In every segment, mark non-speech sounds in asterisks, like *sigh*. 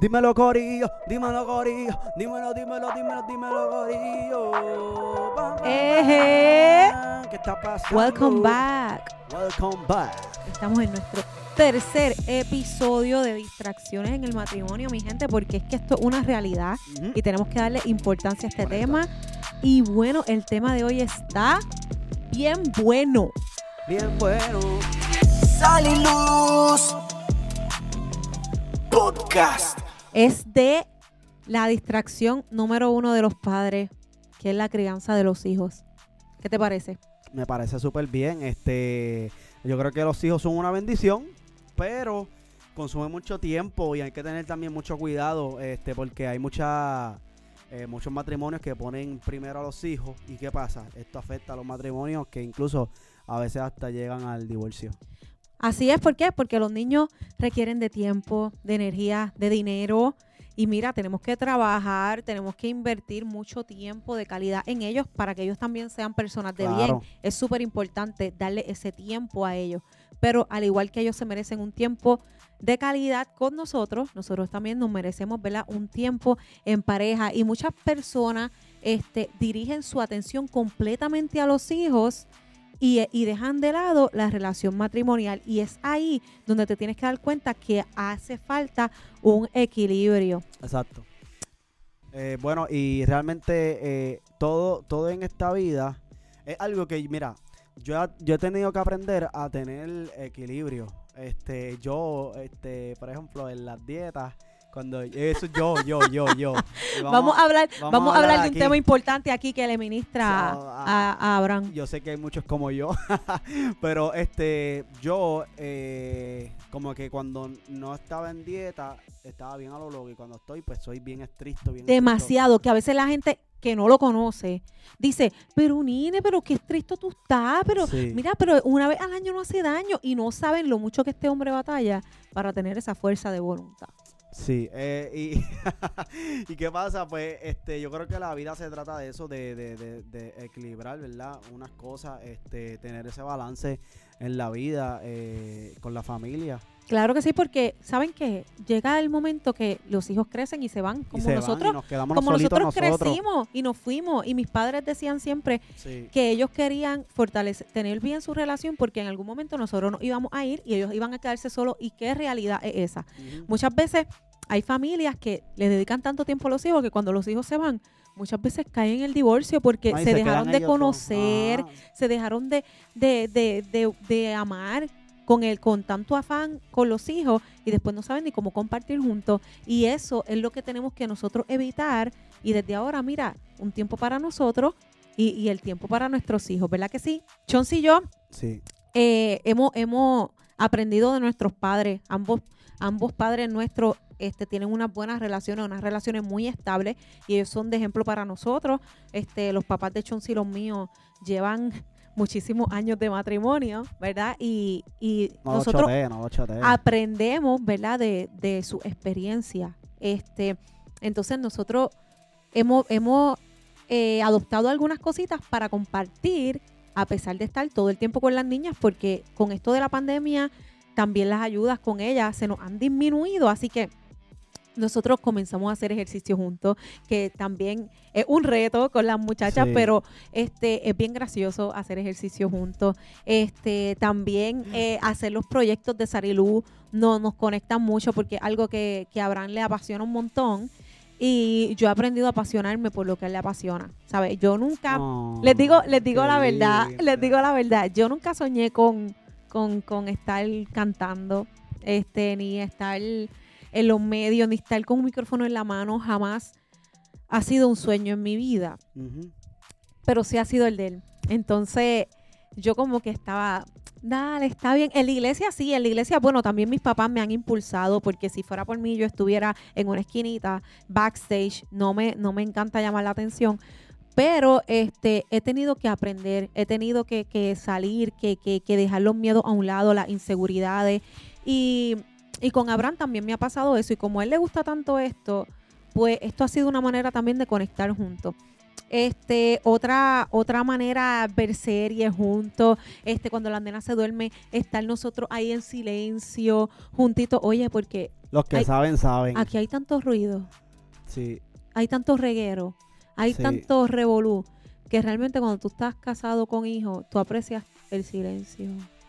Dímelo, Corillo, dímelo, Corillo, dímelo, dímelo, dímelo, dímelo, Corillo. Bam. ¿Qué está pasando? Welcome back. Welcome back. Estamos en nuestro tercer episodio de distracciones en el matrimonio, mi gente, porque es que esto es una realidad y tenemos que darle importancia a este Correcto. tema. Y bueno, el tema de hoy está bien bueno. Bien bueno. Sal y Luz Podcast. Es de la distracción número uno de los padres, que es la crianza de los hijos. ¿Qué te parece? Me parece súper bien. Este, yo creo que los hijos son una bendición, pero consumen mucho tiempo y hay que tener también mucho cuidado, este, porque hay mucha, eh, muchos matrimonios que ponen primero a los hijos. ¿Y qué pasa? Esto afecta a los matrimonios que incluso a veces hasta llegan al divorcio. Así es, ¿por qué? Porque los niños requieren de tiempo, de energía, de dinero. Y mira, tenemos que trabajar, tenemos que invertir mucho tiempo de calidad en ellos para que ellos también sean personas de bien. Es súper importante darle ese tiempo a ellos. Pero al igual que ellos se merecen un tiempo de calidad con nosotros, nosotros también nos merecemos ¿verdad? un tiempo en pareja. Y muchas personas este, dirigen su atención completamente a los hijos y, y dejan de lado la relación matrimonial. Y es ahí donde te tienes que dar cuenta que hace falta un equilibrio. Exacto. Eh, bueno, y realmente eh, todo, todo en esta vida es algo que, mira, yo, yo he tenido que aprender a tener equilibrio. Este, yo, este, por ejemplo, en las dietas, cuando eso yo, yo, yo, yo. *laughs* Vamos, a hablar, vamos vamos, a hablar de un aquí. tema importante aquí que le ministra So, a, ah, a Abraham. Yo sé que hay muchos como yo, *laughs* pero este, yo, eh, como que cuando no estaba en dieta, estaba bien a lo loco y cuando estoy, pues soy bien estricto, bien estricto. Demasiado, que a veces la gente que no lo conoce dice, pero Nine, pero qué estricto tú estás, pero Sí. mira, pero una vez al año no hace daño y no saben lo mucho que este hombre batalla para tener esa fuerza de voluntad. Sí, eh, y, *laughs* ¿y qué pasa? Pues este, yo creo que la vida se trata de eso, de, de, de, de equilibrar, ¿verdad? Unas cosas, este, tener ese balance en la vida, eh, con la familia. Claro que sí, porque saben que llega el momento que los hijos crecen y se van, como se van, y nosotros, nos quedamos como nosotros, nosotros. crecimos y nos fuimos. Y mis padres decían siempre Sí, que ellos querían fortalecer, tener bien su relación porque en algún momento nosotros nos íbamos a ir y ellos iban a quedarse solos. ¿Y qué realidad es esa? Muchas veces hay familias que le dedican tanto tiempo a los hijos que cuando los hijos se van, muchas veces caen en el divorcio porque y se, se dejaron de conocer, se dejaron de, de, de, de, de amar con el con tanto afán con los hijos y después no saben ni cómo compartir juntos. Y eso es lo que tenemos que nosotros evitar. Y desde ahora mira un tiempo para nosotros y, y el tiempo para nuestros hijos verdad que sí Chonsi y yo Sí, eh, hemos, hemos aprendido de nuestros padres. Ambos, ambos padres nuestros este, tienen unas buenas relaciones, unas relaciones muy estables y ellos son de ejemplo para nosotros. Este, los papás de Chonsi y los míos llevan *laughs* muchísimos años de matrimonio, ¿verdad? Y, y no nosotros no aprendemos, ¿verdad? De, de su experiencia. Este, entonces nosotros hemos, hemos eh, adoptado algunas cositas para compartir, a pesar de estar todo el tiempo con las niñas, porque con esto de la pandemia también las ayudas con ellas se nos han disminuido, así que nosotros comenzamos a hacer ejercicio juntos, que también es un reto con las muchachas, Sí. pero este es bien gracioso hacer ejercicio juntos. Este también eh, hacer los proyectos de Sarilú no, nos conectan mucho porque es algo que, que a Abraham le apasiona un montón. Y yo he aprendido a apasionarme por lo que él le apasiona. ¿Sabes? Yo nunca No, les digo, les digo la verdad, lindo. les digo la verdad. Yo nunca soñé con, con, con estar cantando, este, ni estar en los medios, ni estar con un micrófono en la mano. Jamás ha sido un sueño en mi vida, pero sí ha sido el de él. Entonces, yo como que estaba, dale, está bien. En la iglesia sí, en la iglesia, bueno, también mis papás me han impulsado, porque si fuera por mí yo estuviera en una esquinita, backstage, no me, no me encanta llamar la atención. Pero este, he tenido que aprender, he tenido que, que salir, que, que, que dejar los miedos a un lado, las inseguridades. Y, y con Abraham también me ha pasado eso. Y como a él le gusta tanto esto, pues esto ha sido una manera también de conectar juntos. Este, otra, otra manera, ver series juntos, este, cuando la nena se duerme, estar nosotros ahí en silencio, juntitos. Oye, porque Los que saben, saben. aquí hay tanto ruido, Sí. hay tanto reguero, hay Sí. tanto revolú, que realmente cuando tú estás casado con hijos, tú aprecias el silencio.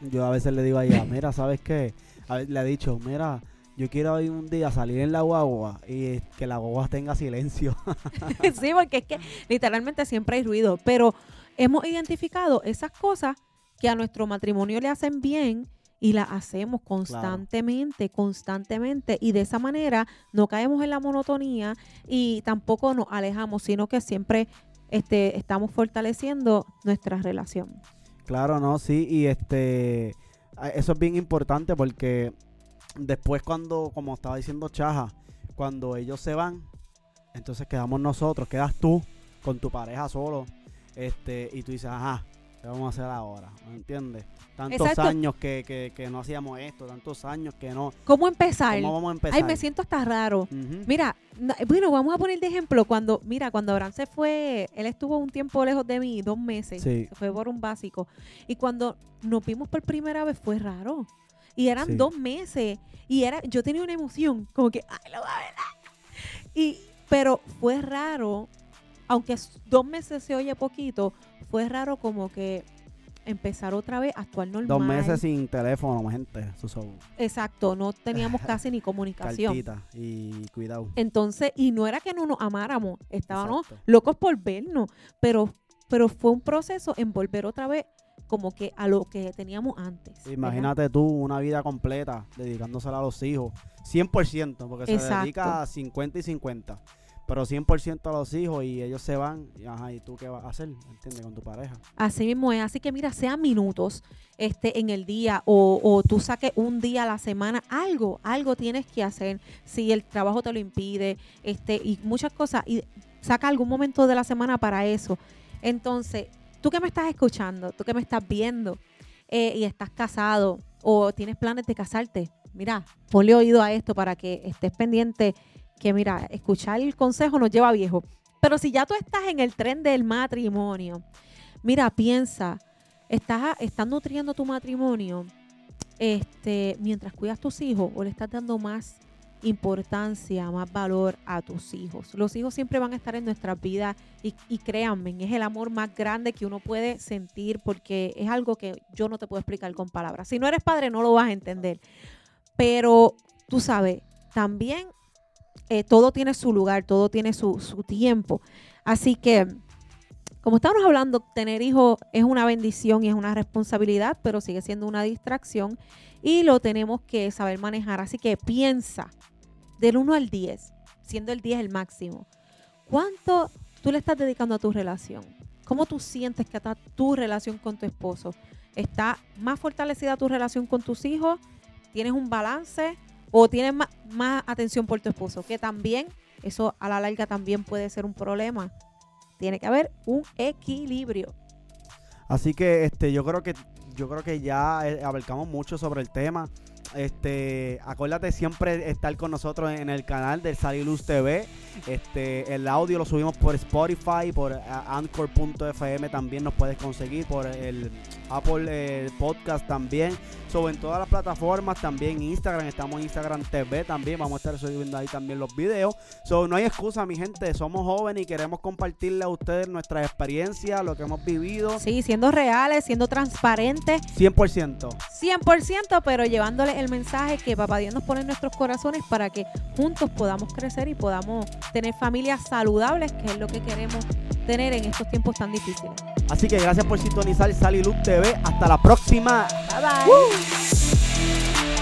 Yo a veces le digo a ella, mira, ¿sabes qué? A ver, le he dicho, mira, yo quiero hoy un día salir en la guagua y que la guagua tenga silencio. *laughs* sí, porque es que literalmente siempre hay ruido, pero hemos identificado esas cosas que a nuestro matrimonio le hacen bien y las hacemos constantemente, constantemente y de esa manera no caemos en la monotonía y tampoco nos alejamos, sino que siempre este, estamos fortaleciendo nuestra relación. Claro, no, sí, y este, eso es bien importante porque después cuando, como estaba diciendo Chaja, cuando ellos se van, entonces quedamos nosotros, quedas tú con tu pareja solo, este, y tú dices, ajá, ¿qué vamos a hacer ahora? ¿Me entiendes? Tantos Exacto. años que, que, que no hacíamos esto, tantos años que no. ¿Cómo empezar? ¿Cómo vamos a empezar? Ay, me siento hasta raro. Mira, bueno, vamos a poner de ejemplo cuando, mira, cuando Abraham se fue, él estuvo un tiempo lejos de mí, dos meses, Sí. se fue por un básico. Y cuando nos vimos por primera vez fue raro. Y eran Sí. dos meses. Y era, yo tenía una emoción, como que, ay, lo va a ver. Y, pero fue raro, aunque dos meses se oye poquito, fue raro como que empezar otra vez a actuar normal. Dos meses sin teléfono, gente. Eso Exacto, no teníamos *laughs* casi ni comunicación. y cuidado. Entonces, y no era que no nos amáramos, estábamos Exacto. locos por vernos, pero, pero fue un proceso en volver otra vez como que a lo que teníamos antes. ¿verdad? Imagínate tú una vida completa dedicándosela a los hijos. 100%, porque se dedica a 50 y 50. Pero 100% a los hijos y ellos se van. Y, ajá, ¿y tú qué vas a hacer? ¿Entiendes? Con tu pareja. Así mismo es. Así que mira, sean minutos este, en el día o, o tú saques un día a la semana, algo, algo tienes que hacer. Si el trabajo te lo impide, este, y muchas cosas, y saca algún momento de la semana para eso. Entonces, tú que me estás escuchando, tú que me estás viendo eh, y estás casado o tienes planes de casarte, mira, ponle oído a esto para que estés pendiente que mira, escuchar el consejo nos lleva viejo. Pero si ya tú estás en el tren del matrimonio, mira, piensa, estás, estás nutriendo tu matrimonio este, mientras cuidas tus hijos o le estás dando más importancia, más valor a tus hijos. Los hijos siempre van a estar en nuestras vidas y, y créanme, es el amor más grande que uno puede sentir porque es algo que yo no te puedo explicar con palabras. Si no eres padre no lo vas a entender. Pero tú sabes, también eh, todo tiene su lugar, todo tiene su, su tiempo. Así que, como estábamos hablando, tener hijos es una bendición y es una responsabilidad, pero sigue siendo una distracción y lo tenemos que saber manejar. Así que piensa del 1 al 10, siendo el 10 el máximo. ¿Cuánto tú le estás dedicando a tu relación? ¿Cómo tú sientes que está tu relación con tu esposo? ¿Está más fortalecida tu relación con tus hijos? ¿Tienes un balance? ¿O tienes más, más atención por tu esposo? Que también, eso a la larga también puede ser un problema. Tiene que haber un equilibrio. Así que este, yo creo que yo creo que ya eh, abarcamos mucho sobre el tema. Este, acuérdate siempre estar con nosotros en el canal del Saliluz TV. Este, el audio lo subimos por Spotify, por eh, Anchor.fm también nos puedes conseguir, por el Apple eh, Podcast también. Sobre en todas las plataformas, también Instagram, estamos en Instagram TV también, vamos a estar subiendo ahí también los videos. So, no hay excusa, mi gente, somos jóvenes y queremos compartirle a ustedes nuestra experiencia, lo que hemos vivido. Sí, siendo reales, siendo transparentes, 100%. 100%, pero llevándole el mensaje que Papá Dios nos pone en nuestros corazones para que juntos podamos crecer y podamos tener familias saludables, que es lo que queremos tener en estos tiempos tan difíciles. Así que gracias por sintonizar Sal TV. Hasta la próxima. Bye bye.